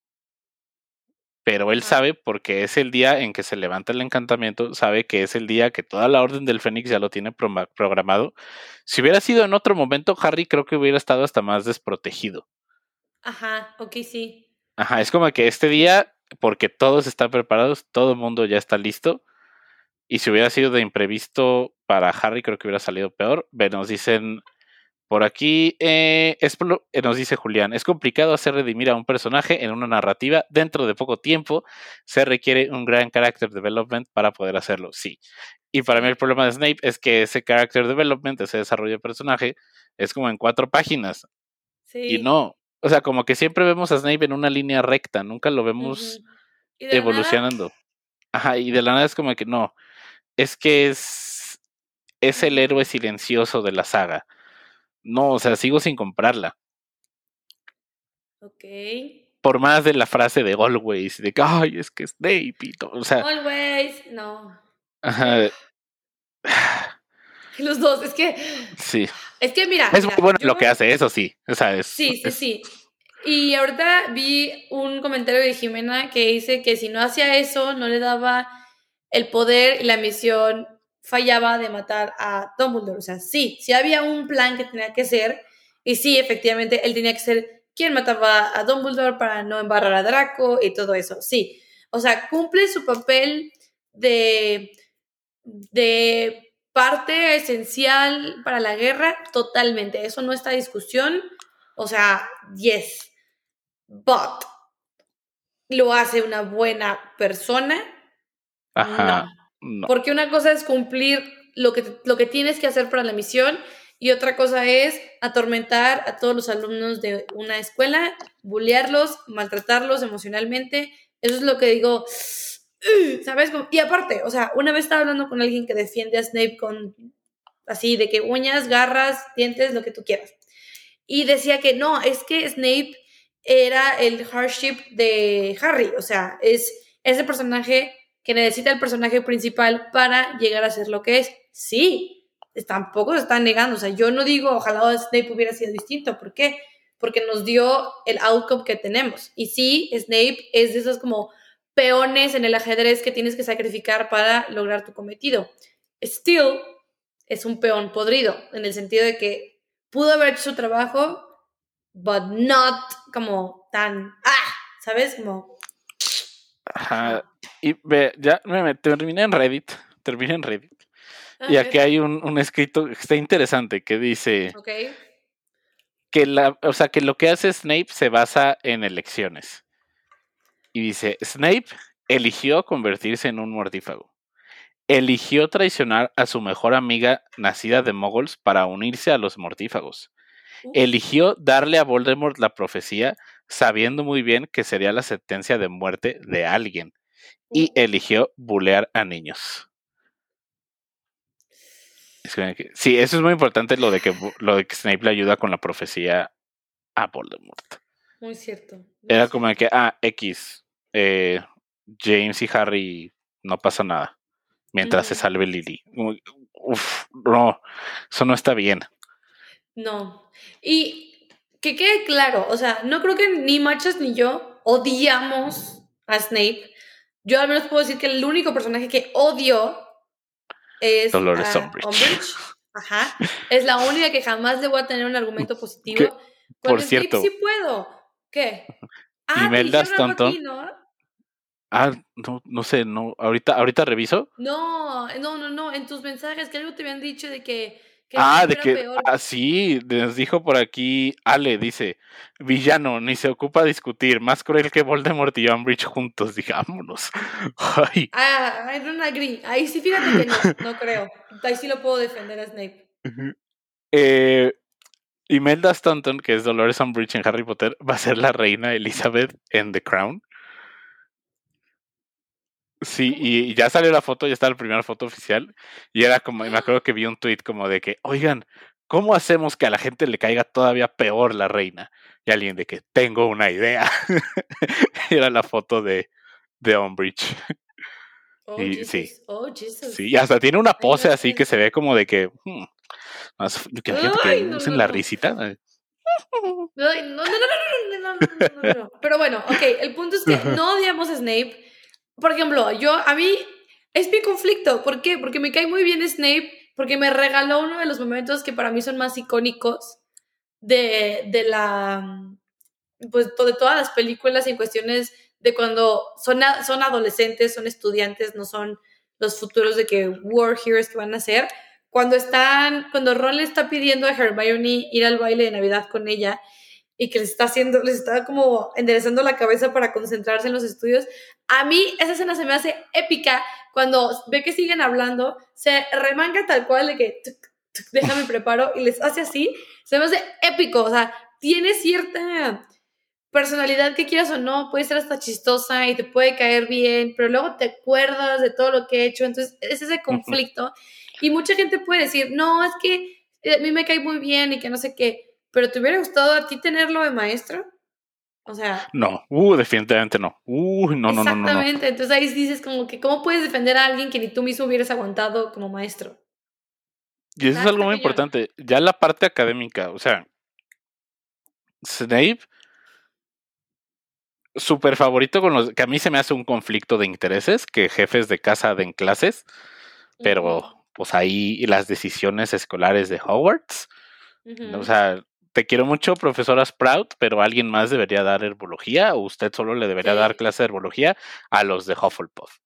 S1: pero él sabe porque es el día en que se levanta el encantamiento, sabe que es el día que toda la orden del Fénix ya lo tiene programado. Si hubiera sido en otro momento, Harry creo que hubiera estado hasta más desprotegido.
S2: Ajá, ok, sí.
S1: Ajá, es como que este día, porque todos están preparados, todo el mundo ya está listo. Y si hubiera sido de imprevisto para Harry, creo que hubiera salido peor. Nos dicen por aquí eh, eh, nos dice Julián, es complicado hacer redimir a un personaje en una narrativa dentro de poco tiempo. Se requiere un gran character development para poder hacerlo, sí. Y para mí el problema de Snape es que ese character development, ese desarrollo de personaje, es como en cuatro páginas. Sí. Y no, o sea, como que siempre vemos a Snape en una línea recta, nunca lo vemos evolucionando. Ajá, y de la nada es como que no, es que es, es el héroe silencioso de la saga no, o sea, sigo sin comprarla.
S2: Ok.
S1: Por más de la frase de always, de que, ay, es que es Snape y O sea.
S2: Always, no.
S1: Ajá.
S2: Los dos, es que.
S1: Sí.
S2: Es que mira.
S1: Es muy bueno lo que hace, eso sí. O sea, es,
S2: sí, sí, sí. Y ahorita vi un comentario de Jimena que dice que si no hacía eso, no le daba el poder y la misión fallaba de matar a Dumbledore. O sea, sí, sí había un plan que tenía que ser, y sí, efectivamente, él tenía que ser quien mataba a Dumbledore para no embarrar a Draco y todo eso, sí. O sea, cumple su papel de, de parte esencial para la guerra totalmente. Eso no está discusión. O sea, yes. But, ¿lo hace una buena persona?
S1: Ajá.
S2: No. Porque una cosa es cumplir lo que, lo que tienes que hacer para la misión y otra cosa es atormentar a todos los alumnos de una escuela, bullearlos, maltratarlos emocionalmente. Eso es lo que digo, ¿sabes? Y aparte, o sea, una vez estaba hablando con alguien que defiende a Snape con así, de que uñas, garras, dientes, lo que tú quieras. Y decía que no, es que Snape era el hardship de Harry, o sea, es ese personaje que necesita el personaje principal para llegar a ser lo que es. Sí, tampoco se están negando, o sea, yo no digo ojalá Snape hubiera sido distinto, ¿por qué? Porque nos dio el outcome que tenemos. Y sí, Snape es de esos como peones en el ajedrez que tienes que sacrificar para lograr tu cometido. Still es un peón podrido, en el sentido de que pudo haber hecho su trabajo, but not como tan, ah, ¿sabes? Como...
S1: Ajá. Y ve, ya me, terminé en Reddit, terminé en Reddit. y aquí hay un, un, escrito que está interesante que dice que la, o sea, que lo que hace Snape se basa en elecciones. Y dice, Snape eligió convertirse en un mortífago. Eligió traicionar a su mejor amiga nacida de moguls para unirse a los mortífagos. Eligió darle a Voldemort la profecía sabiendo muy bien que sería la sentencia de muerte de alguien. Y eligió bulear a niños. Sí, eso es muy importante lo de que lo de que Snape le ayuda con la profecía a Voldemort.
S2: Muy cierto.
S1: Era como de que, ah, X, eh, James y Harry no pasa nada mientras se salve Lily. Uf, no, eso no está bien.
S2: No. Y que quede claro, o sea, no creo que ni Machas ni yo odiamos a Snape. Yo al menos puedo decir que el único personaje que odio es
S1: Dolores Umbridge.
S2: Ajá. Es la única que jamás le voy a tener un argumento positivo.
S1: Por cierto.
S2: sí puedo. ¿Qué?
S1: Ah, Imelda Stanton. Ah, no, no sé, no, ahorita, ahorita reviso.
S2: No, no, no, no, en tus mensajes que algo te habían dicho de que...
S1: ah, de que, ah, sí, nos dijo por aquí Ale, dice, villano, ni se ocupa discutir, más cruel que Voldemort y Umbridge juntos, digámonos.
S2: Ay. Ah, I don't agree, ahí sí fíjate que no, no creo, ahí sí lo puedo defender a Snape.
S1: eh, Imelda Stanton, que es Dolores Umbridge en Harry Potter, va a ser la reina Elizabeth en The Crown. Sí, y ya salió la foto, ya está la primera foto oficial. Y era como, me acuerdo que vi un tweet como de que, oigan, ¿cómo hacemos que a la gente le caiga todavía peor la reina? Y alguien de que tengo una idea. era la foto de, de Umbridge.
S2: Oh, y sí. Oh,
S1: sí, y hasta tiene una pose así que se ve como de que. Hmm, más, que la gente que usen la risita.
S2: No, no, no, no, no, no, no, Pero bueno, ok, el punto es que no odiamos a Snape por ejemplo, yo, a mí, es mi conflicto. ¿Por qué? Porque me cae muy bien Snape, porque me regaló uno de los momentos que para mí son más icónicos de, de la, pues, de todas las películas en cuestiones de cuando son, son adolescentes, son estudiantes, no son los futuros de que War Heroes que van a ser. Cuando están, cuando Ron le está pidiendo a Hermione ir al baile de Navidad con ella y que les está haciendo, les está como enderezando la cabeza para concentrarse en los estudios. A mí esa escena se me hace épica cuando ve que siguen hablando, se remanga tal cual de que déjame preparo y les hace así, se me hace épico, o sea, tiene cierta personalidad que quieras o no, puede ser hasta chistosa y te puede caer bien, pero luego te acuerdas de todo lo que he hecho, entonces es ese conflicto. Y mucha gente puede decir, no, es que a mí me cae muy bien y que no sé qué, pero ¿te hubiera gustado a ti tenerlo de maestro? O sea.
S1: No, uh, definitivamente no. Uh, no, no, no, no.
S2: Exactamente. Entonces ahí dices como que, ¿cómo puedes defender a alguien que ni tú mismo hubieras aguantado como maestro?
S1: Y eso es algo muy importante. Ya la parte académica, o sea, Snape súper favorito con los que a mí se me hace un conflicto de intereses que jefes de casa den clases, pero pues ahí las decisiones escolares de Hogwarts. O sea, te quiero mucho, profesora Sprout, pero alguien más debería dar herbología o usted solo le debería dar clase de herbología a los de Hufflepuff.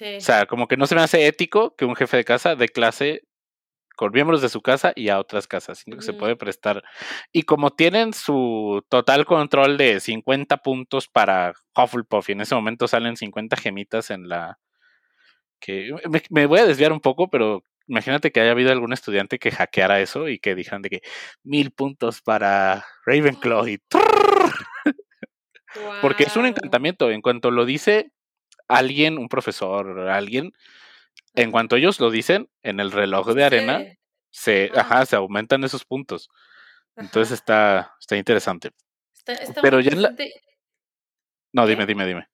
S1: O sea, como que no se me hace ético que un jefe de casa dé clase con miembros de su casa y a otras casas, sino que se puede prestar. Y como tienen su total control de 50 puntos para Hufflepuff y en ese momento salen 50 gemitas en la... que me, voy a desviar un poco, pero imagínate que haya habido algún estudiante que hackeara eso y que dijeran de que mil puntos para Ravenclaw y... Porque es un encantamiento. En cuanto lo dice alguien, un profesor, alguien, en cuanto ellos lo dicen, en el reloj de arena se, ajá, se aumentan esos puntos. Entonces está, está interesante. Pero ya la... No, dime, dime, dime.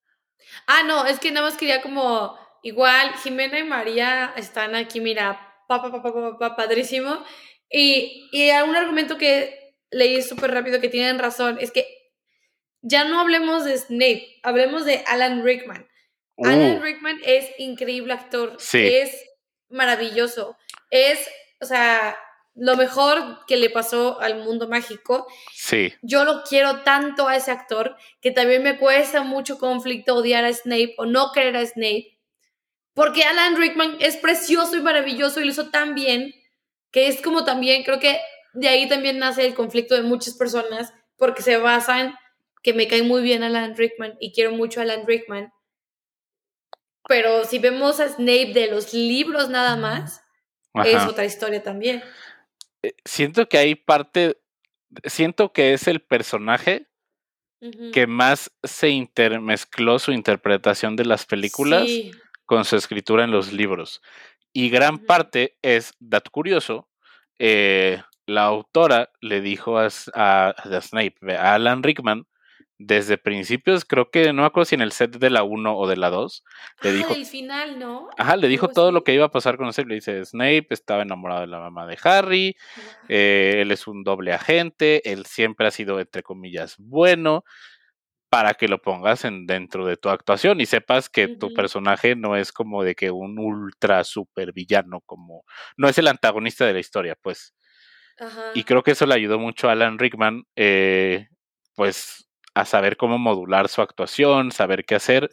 S2: Ah, no, es que nada más quería como, igual, Jimena y María están aquí, mira, papá, papá, papá, padrísimo. Y, y un argumento que leí súper rápido que tienen razón es que ya no hablemos de Snape, hablemos de Alan Rickman. Alan uh. Rickman es increíble actor. Es maravilloso. Es, o sea, lo mejor que le pasó al mundo mágico.
S1: Sí.
S2: Yo lo quiero tanto a ese actor que también me cuesta mucho conflicto odiar a Snape o no querer a Snape. Porque Alan Rickman es precioso y maravilloso y lo hizo tan bien que es como también, creo que de ahí también nace el conflicto de muchas personas porque se basan que me cae muy bien Alan Rickman y quiero mucho a Alan Rickman. Pero si vemos a Snape de los libros nada más, es otra historia también.
S1: Eh, siento que hay parte, siento que es el personaje que más se intermezcló su interpretación de las películas con su escritura en los libros. Y gran parte es, dato curioso, eh, la autora le dijo a, a, a Snape, a Alan Rickman, desde principios, creo que no me acuerdo si en el set de la 1 o de la 2, le dijo.
S2: el final, ¿no?
S1: Ajá, le dijo todo lo que iba a pasar con Snape. Le dice: Snape estaba enamorado de la mamá de Harry, eh, él es un doble agente, él siempre ha sido, entre comillas, bueno, para que lo pongas en, dentro de tu actuación y sepas que tu personaje no es como de que un ultra super villano, como. No es el antagonista de la historia, pues. Ajá. Y creo que eso le ayudó mucho a Alan Rickman, eh, pues a saber cómo modular su actuación, saber qué hacer.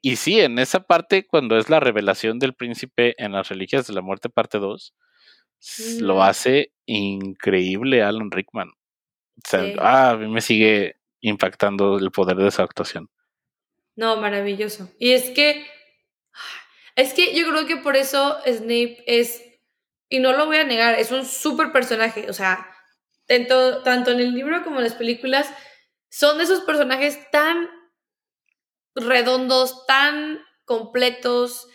S1: Y sí, en esa parte, cuando es la revelación del príncipe en las Reliquias de la Muerte, parte 2, lo hace increíble Alan Rickman. O sea, ah, a mí me sigue impactando el poder de esa actuación.
S2: No, maravilloso. Y es que, es que yo creo que por eso Snape es, y no lo voy a negar, es un súper personaje. O sea, tanto, tanto en el libro como en las películas, son de esos personajes tan redondos, tan completos.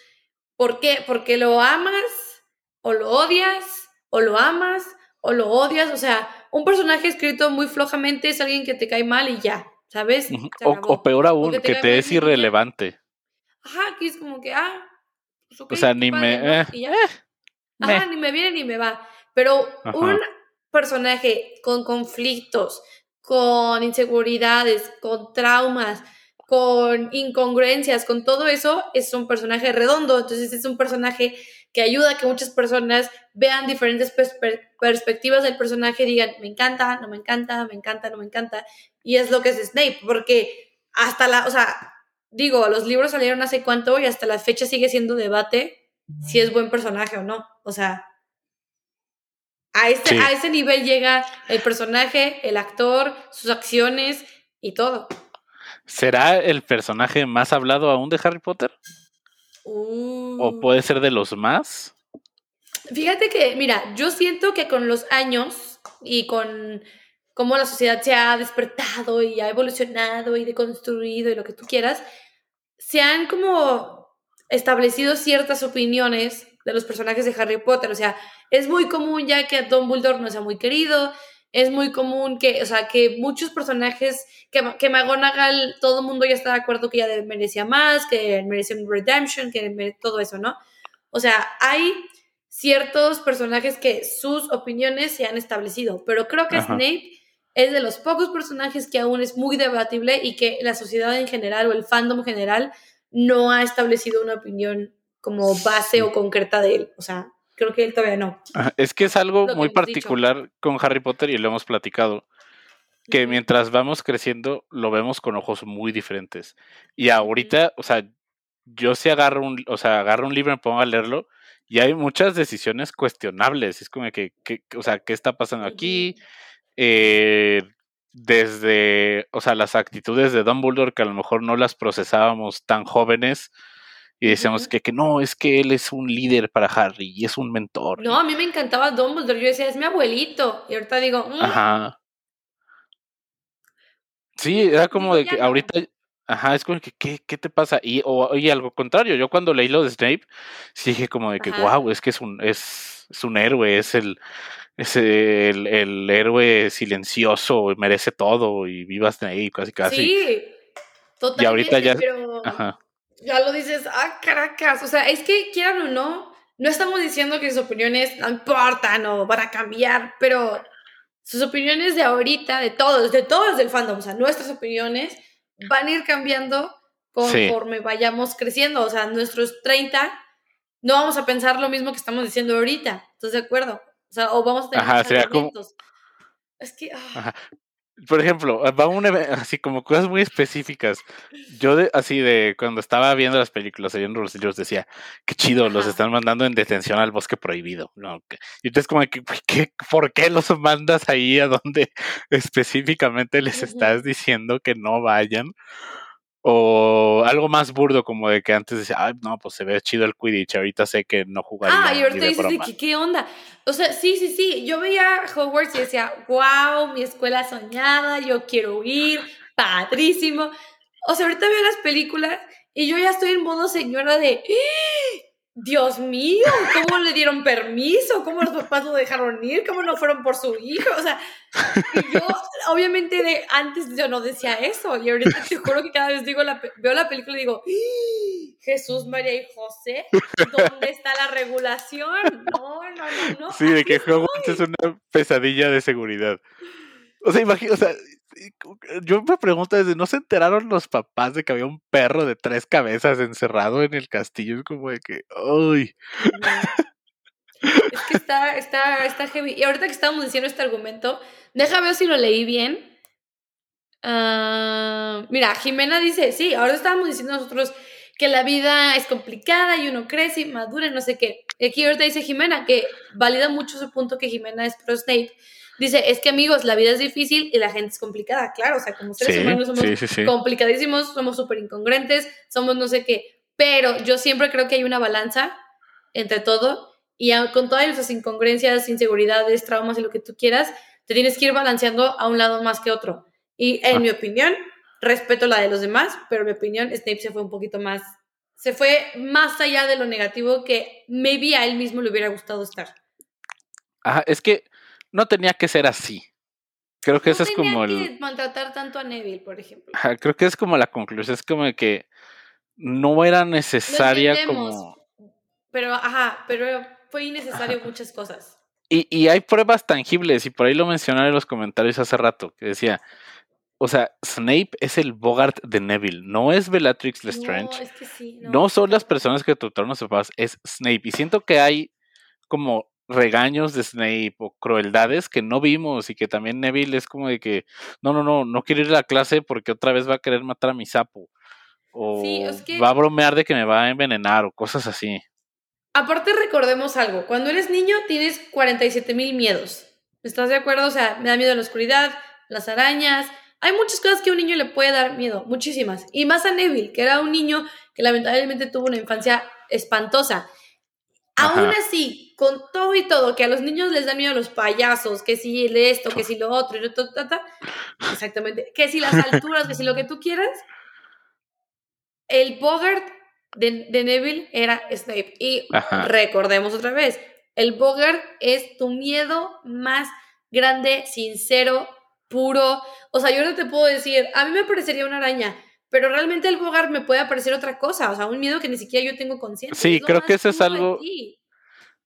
S2: ¿Por qué? Porque lo amas o lo odias, o lo amas o lo odias. O sea, un personaje escrito muy flojamente es alguien que te cae mal y ya, ¿sabes?
S1: O, peor aún, que te, es irrelevante.
S2: Ajá, que es como que, ah,
S1: pues o sea, ni me... Eh,
S2: eh, Ajá, ni me viene ni me va. Pero un personaje con conflictos, con inseguridades, con traumas, con incongruencias, con todo eso, es un personaje redondo. Entonces es un personaje que ayuda a que muchas personas vean diferentes perspectivas del personaje y digan, me encanta, no me encanta, me encanta, no me encanta. Y es lo que es Snape, porque hasta la, o sea, digo, los libros salieron hace cuánto y hasta la fecha sigue siendo debate si es buen personaje o no. O sea, a, este, a ese nivel llega el personaje, el actor, sus acciones y todo.
S1: ¿Será el personaje más hablado aún de Harry Potter? ¿O uh. puede ser de los más?
S2: Fíjate que, mira, yo siento que con los años y con cómo la sociedad se ha despertado y ha evolucionado y deconstruido y lo que tú quieras, se han como establecido ciertas opiniones de los personajes de Harry Potter. O sea, es muy común ya que Dumbledore no sea muy querido, es muy común que, o sea, que muchos personajes, que, que McGonagall, todo el mundo ya está de acuerdo que ella merecía más, que merecía un redemption, que todo eso, ¿no? O sea, hay ciertos personajes que sus opiniones se han establecido, pero creo que Snape es de los pocos personajes que aún es muy debatible y que la sociedad en general o el fandom general no ha establecido una opinión como base o concreta de él. O sea, creo que él todavía no.
S1: Es que es algo muy particular con Harry Potter y lo hemos platicado. Que mientras vamos creciendo, lo vemos con ojos muy diferentes. Y ahorita, o sea, yo sí agarro un, o sea, agarro un libro y me pongo a leerlo, y hay muchas decisiones cuestionables. Es como que, o sea, ¿qué está pasando aquí? Eh, desde, o sea, las actitudes de Dumbledore que a lo mejor no las procesábamos tan jóvenes y decíamos que, que no, es que él es un líder para Harry y es un mentor.
S2: No, a mí me encantaba Dumbledore, yo decía, es mi abuelito, y ahorita digo, mm".
S1: ajá. Sí, era como de que ahorita, ajá, es como que, ¿qué, qué te pasa? Y, o, y algo contrario, yo cuando leí lo de Snape, sí dije como de que, wow, es que es un, es, es un héroe, es el, es el, el, héroe silencioso, merece todo y vivas ahí casi casi.
S2: Sí, totalmente. Y ahorita ya, ya lo dices, ah, caracas. O sea, es que quieran o no, no estamos diciendo que sus opiniones no importan o van a cambiar, pero sus opiniones de ahorita, de todos, de todos del fandom, o sea, nuestras opiniones van a ir cambiando conforme vayamos creciendo. O sea, nuestros 30 no vamos a pensar lo mismo que estamos diciendo ahorita. ¿Estás de acuerdo? O sea, o vamos a tener Ajá, sería como... Es que... Ah.
S1: Por ejemplo, va un así como cosas muy específicas. Yo de, así de cuando estaba viendo las películas, viendo los libros, decía, qué chido, los están mandando en detención al bosque prohibido. No, y entonces como que, ¿qué, ¿por qué los mandas ahí a donde específicamente les estás diciendo que no vayan? O algo más burdo, como de que antes decía, ay, no, pues se ve chido el Quidditch, ahorita sé que no jugaría.
S2: Ah, y ahorita dices, ¿qué, ¿qué onda? O sea, sí, sí, sí, yo veía Hogwarts y decía, wow, mi escuela soñada, yo quiero ir, padrísimo. O sea, ahorita veo las películas y yo ya estoy en modo señora de, Dios mío, ¿cómo le dieron permiso? ¿Cómo los papás lo dejaron ir? ¿Cómo no fueron por su hijo? O sea, yo, obviamente, de antes yo no decía eso. Y ahorita te juro que cada vez digo la, veo la película y digo, Jesús, María y José, ¿dónde está la regulación? No, no, no, no.
S1: Sí, de que Hogwarts es una pesadilla de seguridad. O sea, imagínate, o sea, yo me pregunto desde, ¿no se enteraron los papás de que había un perro de tres cabezas encerrado en el castillo? Es como de que, ¡ay!
S2: Es que está, está, está heavy. Y ahorita que estábamos diciendo este argumento, déjame ver si lo leí bien. Ah, mira, Jimena dice, sí, ahora estábamos diciendo nosotros que la vida es complicada y uno crece y madura y no sé qué. Aquí ahorita dice Jimena, que valida mucho su punto que Jimena es pro Snape, Dice, es que amigos, la vida es difícil y la gente es complicada. Claro, o sea, como seres humanos somos complicadísimos, somos súper incongruentes, somos no sé qué. Pero yo siempre creo que hay una balanza entre todo y con todas esas incongruencias, inseguridades, traumas y lo que tú quieras, te tienes que ir balanceando a un lado más que otro. Y en ah. mi opinión, respeto la de los demás, pero en mi opinión, Snape se fue un poquito más, se fue más allá de lo negativo que maybe a él mismo le hubiera gustado estar.
S1: Ajá, es que no tenía que ser así. Creo que eso es como
S2: el. maltratar tanto a Neville, por ejemplo.
S1: creo que es como la conclusión, es como que no era necesaria como.
S2: Pero, ajá, pero fue innecesario muchas cosas.
S1: Y, y hay pruebas tangibles, y por ahí lo mencionaron en los comentarios hace rato, que decía, o sea, Snape es el Bogart de Neville, no es Bellatrix Lestrange. No, es que sí, no, son las personas que trataron a sus papás, es Snape. Y siento que hay como regaños de Snape o crueldades que no vimos y que también Neville es como de que no, no, no, no quiero ir a la clase porque otra vez va a querer matar a mi sapo o va a bromear de que me va a envenenar o cosas así.
S2: Aparte recordemos algo, cuando eres niño tienes 47 mil miedos. ¿Estás de acuerdo? O sea, me da miedo la oscuridad, las arañas. Hay muchas cosas que a un niño le puede dar miedo, muchísimas. Y más a Neville, que era un niño que lamentablemente tuvo una infancia espantosa. Aún así, con todo y todo, que a los niños les da miedo los payasos, que si esto, que si lo otro, y exactamente, que si las alturas, que si lo que tú quieras, el Bogart de, Neville era Snape. Y recordemos otra vez, el Bogart es tu miedo más grande, sincero, puro. O sea, yo no te puedo decir, a mí me parecería una araña, pero realmente el Bogart me puede aparecer otra cosa, o sea, un miedo que ni siquiera yo tengo conciencia.
S1: Sí, creo que eso es algo...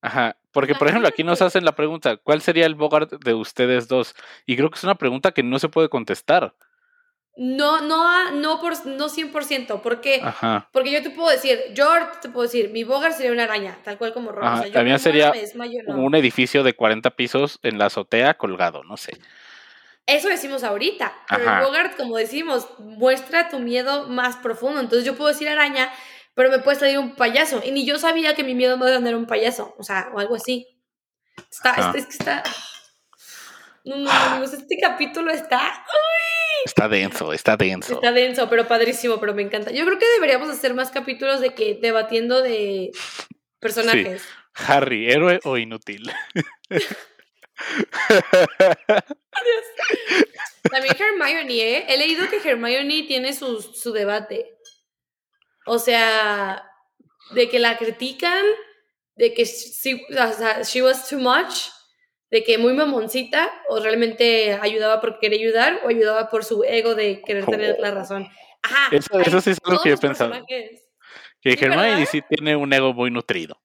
S1: Ajá, Porque, por ejemplo, aquí nos hacen la pregunta, ¿cuál sería el Bogart de ustedes dos? Y creo que es una pregunta que no se puede contestar.
S2: No, no, no, por, no 100%, porque, porque yo te puedo decir, George te puedo decir, mi Bogart sería una araña, tal cual como Ron.
S1: O sea, sería un edificio de 40 pisos en la azotea colgado, no sé.
S2: Eso decimos ahorita, pero el Bogart, como decimos, muestra tu miedo más profundo. Entonces yo puedo decir araña, pero me puede salir un payaso. Y ni yo sabía que mi miedo más grande era un payaso, o sea, o algo así. Está, es, que está... No, no, amigos, este capítulo está...
S1: Está denso, está denso.
S2: Está denso, pero padrísimo, pero me encanta. Yo creo que deberíamos hacer más capítulos de que debatiendo de personajes.
S1: Harry, héroe o inútil.
S2: También Hermione, ¿eh? He leído que Hermione tiene su, su debate. O sea, de que la critican, de que she, she was too much, de que muy mamoncita, o realmente ayudaba por querer ayudar, o ayudaba por su ego de querer tener la razón. Ajá.
S1: Eso, eso sí es lo que yo he pensado. Que Hermione sí tiene un ego muy nutrido.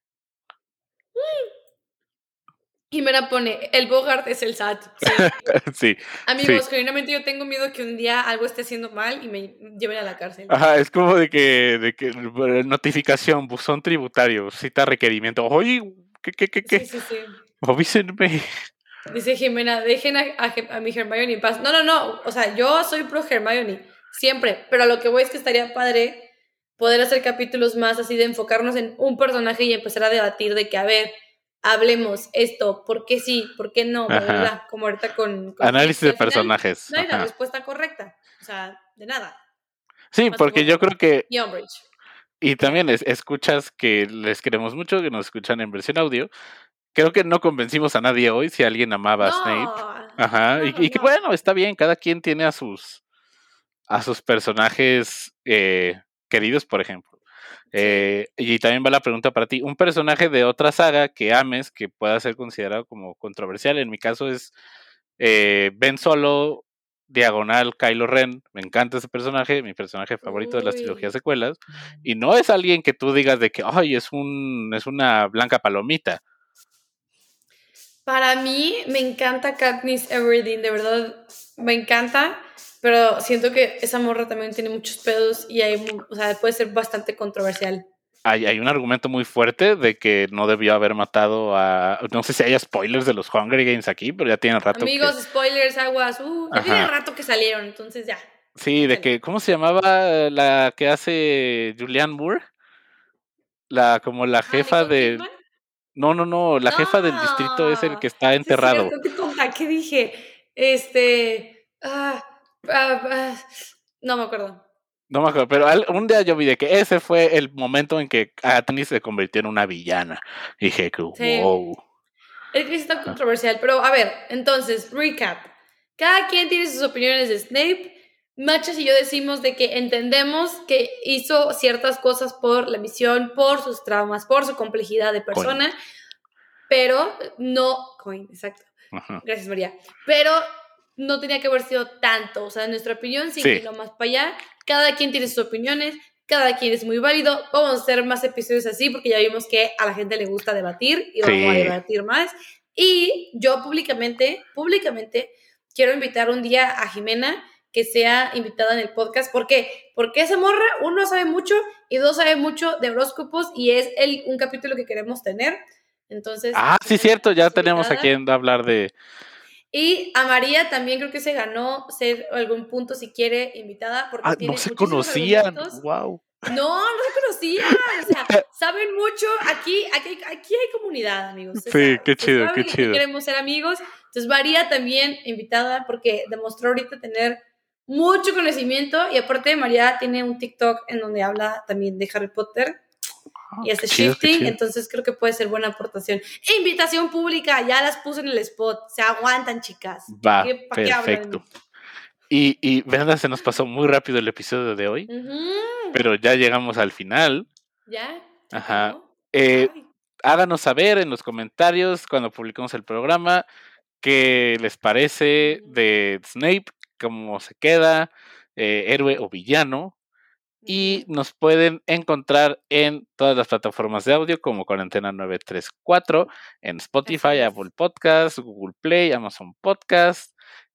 S2: Jimena pone, el Bogart es el SAT.
S1: Sí.
S2: Amigos, genuinamente yo tengo miedo que un día algo esté haciendo mal y me lleven a la cárcel.
S1: Ajá, es como de que, de que notificación, buzón tributario, cita requerimiento. Oye, ¿qué, qué, qué, qué? Sí, sí, sí. Avísenme.
S2: Dice Jimena, dejen a, a, mi Hermione en paz. No, no, no. O sea, yo soy pro Hermione, siempre. Pero lo que voy es que estaría padre poder hacer capítulos más así de enfocarnos en un personaje y empezar a debatir de que, a ver, hablemos esto, ¿por qué sí? ¿Por qué no? Como ahorita con...
S1: Análisis de personajes.
S2: No hay la respuesta correcta. O sea, de nada.
S1: Sí, porque yo creo que... Y también escuchas que les queremos mucho, que nos escuchan en versión audio. Creo que no convencimos a nadie hoy si alguien amaba a Snape. Ajá. y, que bueno, está bien, cada quien tiene a sus a sus personajes eh, queridos, por ejemplo. Eh, y también va la pregunta para ti. Un personaje de otra saga que ames, que pueda ser considerado como controversial. En mi caso es eh, Ben Solo, diagonal Kylo Ren. Me encanta ese personaje, mi personaje favorito de las trilogías secuelas. Y no es alguien que tú digas de que, ay, es, un, es una blanca palomita.
S2: Para mí me encanta Katniss Everdeen, de verdad, me encanta. Pero siento que esa morra también tiene muchos pedos y hay, o sea, puede ser bastante controversial.
S1: Hay, hay, un argumento muy fuerte de que no debió haber matado a. No sé si hay spoilers de los Hunger Games aquí, pero ya tiene rato.
S2: Amigos, spoilers, aguas. Uh, ya tiene rato que salieron, entonces ya.
S1: Sí, de que. ¿Cómo se llamaba la que hace Julianne Moore? La, como la ah, jefa de. No, no, no. La jefa del distrito es el que está enterrado.
S2: ¿Qué dije? Este. Ah, Ah, ah, no me acuerdo.
S1: No me acuerdo, pero un día yo vi de que ese fue el momento en que Katniss se convirtió en una villana. Y dije que, wow.
S2: Es que está controversial, pero a ver, entonces, recap. Cada quien tiene sus opiniones de Snape. Machas y yo decimos de que entendemos que hizo ciertas cosas por la misión, por sus traumas, por su complejidad de persona, pero no. Coin, exacto. Gracias, María. Pero no tenía que haber sido tanto. O sea, en nuestra opinión, sí, sí. lo más para allá. Cada quien tiene sus opiniones, cada quien es muy válido. Vamos a hacer más episodios así porque ya vimos que a la gente le gusta debatir y vamos a debatir más. Y yo públicamente, públicamente, quiero invitar un día a Jimena que sea invitada en el podcast. ¿Por qué? Porque esa morra, uno, sabe mucho y dos, sabe mucho de horóscopos y es el, un capítulo que queremos tener. Entonces.
S1: Ah, sí, cierto, ya tenemos a quien hablar de,
S2: y a María también creo que se ganó ser algún punto, si quiere, invitada. Porque
S1: ah, no se conocían. Wow.
S2: No, no se conocían. O sea, saben mucho. Aquí, aquí, aquí hay comunidad, amigos.
S1: Sí, qué chido, qué chido.
S2: Queremos ser amigos. Entonces, María también invitada porque demostró ahorita tener mucho conocimiento. Y aparte, María tiene un TikTok en donde habla también de Harry Potter y este shifting, entonces creo que puede ser buena aportación. Invitación pública, ya las puse en el spot, se aguantan chicas.
S1: Va, perfecto. Y, y verdad, se nos pasó muy rápido el episodio de hoy, pero ya llegamos al final.
S2: ¿Ya?
S1: Ajá. Eh, háganos saber en los comentarios cuando publicamos el programa qué les parece de Snape, cómo se queda, eh, héroe o villano. Y nos pueden encontrar en todas las plataformas de audio como Cuarentena 934, en Spotify, Apple Podcasts, Google Play, Amazon Podcast.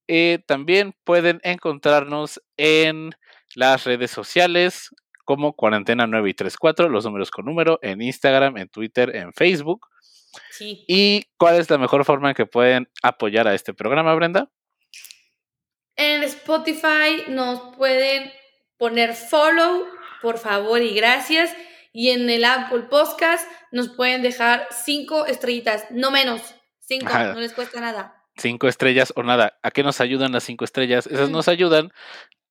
S1: Eh, también pueden encontrarnos en las redes sociales como Cuarentena 9 y 34, los números con número, en Instagram, en Twitter, en Facebook.
S2: Sí.
S1: ¿Y cuál es la mejor forma en que pueden apoyar a este programa, Brenda?
S2: En Spotify nos pueden poner follow, por favor y gracias. Y en el Apple Podcast nos pueden dejar cinco estrellitas, no menos. Cinco,
S1: Ajá.
S2: no les cuesta nada.
S1: Cinco estrellas o nada. ¿A qué nos ayudan las cinco estrellas? Esas nos ayudan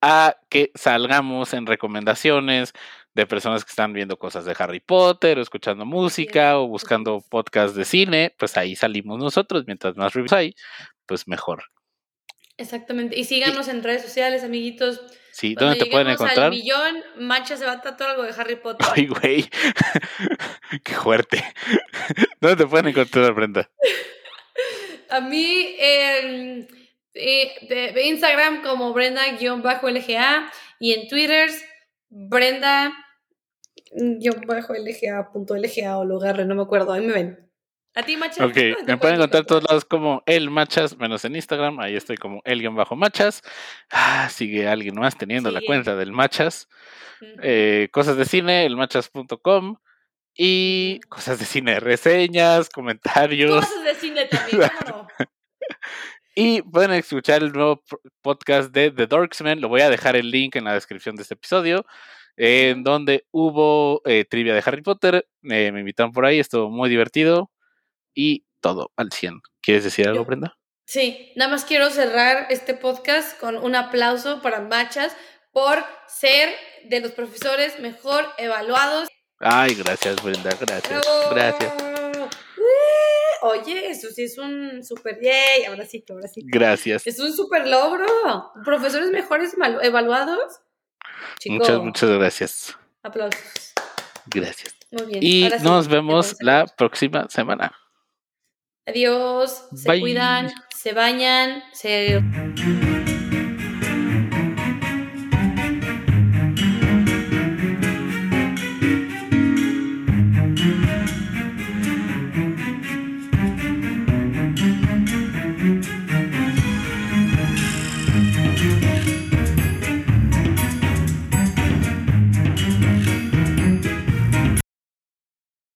S1: a que salgamos en recomendaciones de personas que están viendo cosas de Harry Potter o escuchando música o buscando podcasts de cine, pues ahí salimos nosotros. Mientras más reviews hay, pues mejor.
S2: Exactamente. Y síganos en redes sociales, amiguitos.
S1: Sí,
S2: Cuando
S1: ¿dónde te pueden encontrar?
S2: Al millón, Mancha se va a tatuar algo de Harry Potter.
S1: Ay, güey. Qué fuerte. ¿Dónde te pueden encontrar, Brenda?
S2: A mí en eh, Instagram como Brenda-LGA y en Twitter Brenda-LGA.LGA o lugar, no me acuerdo, ahí me ven. A ti, Macha.
S1: Ok,
S2: ¿dónde te
S1: me pueden encontrar en todos lados como el Machas, menos en Instagram. Ahí estoy como el guion bajo Machas. Ah, sigue alguien más teniendo la cuenta del Machas. Eh, cosas de cine, elmachas.com. Y cosas de cine, reseñas, comentarios.
S2: Cosas de cine también.
S1: Y pueden escuchar el nuevo podcast de The Dorksman. Lo voy a dejar el link en la descripción de este episodio. En donde hubo eh, trivia de Harry Potter. eh, me invitaron por ahí, estuvo muy divertido. Y todo al 100. ¿Quieres decir algo, Brenda?
S2: Sí, nada más quiero cerrar este podcast con un aplauso para Machas por ser de los profesores mejor evaluados.
S1: Ay, gracias, Brenda, gracias. Gracias.
S2: Oye, eso sí es un super yay. Ahora sí.
S1: Gracias.
S2: Es un super logro. Profesores mejores evaluados. Chico,
S1: Muchas, muchas gracias.
S2: aplausos.
S1: Gracias.
S2: Muy bien.
S1: Y
S2: sí,
S1: nos vemos la próxima semana.
S2: Adiós. Se
S1: Bye.
S2: cuidan, se bañan, se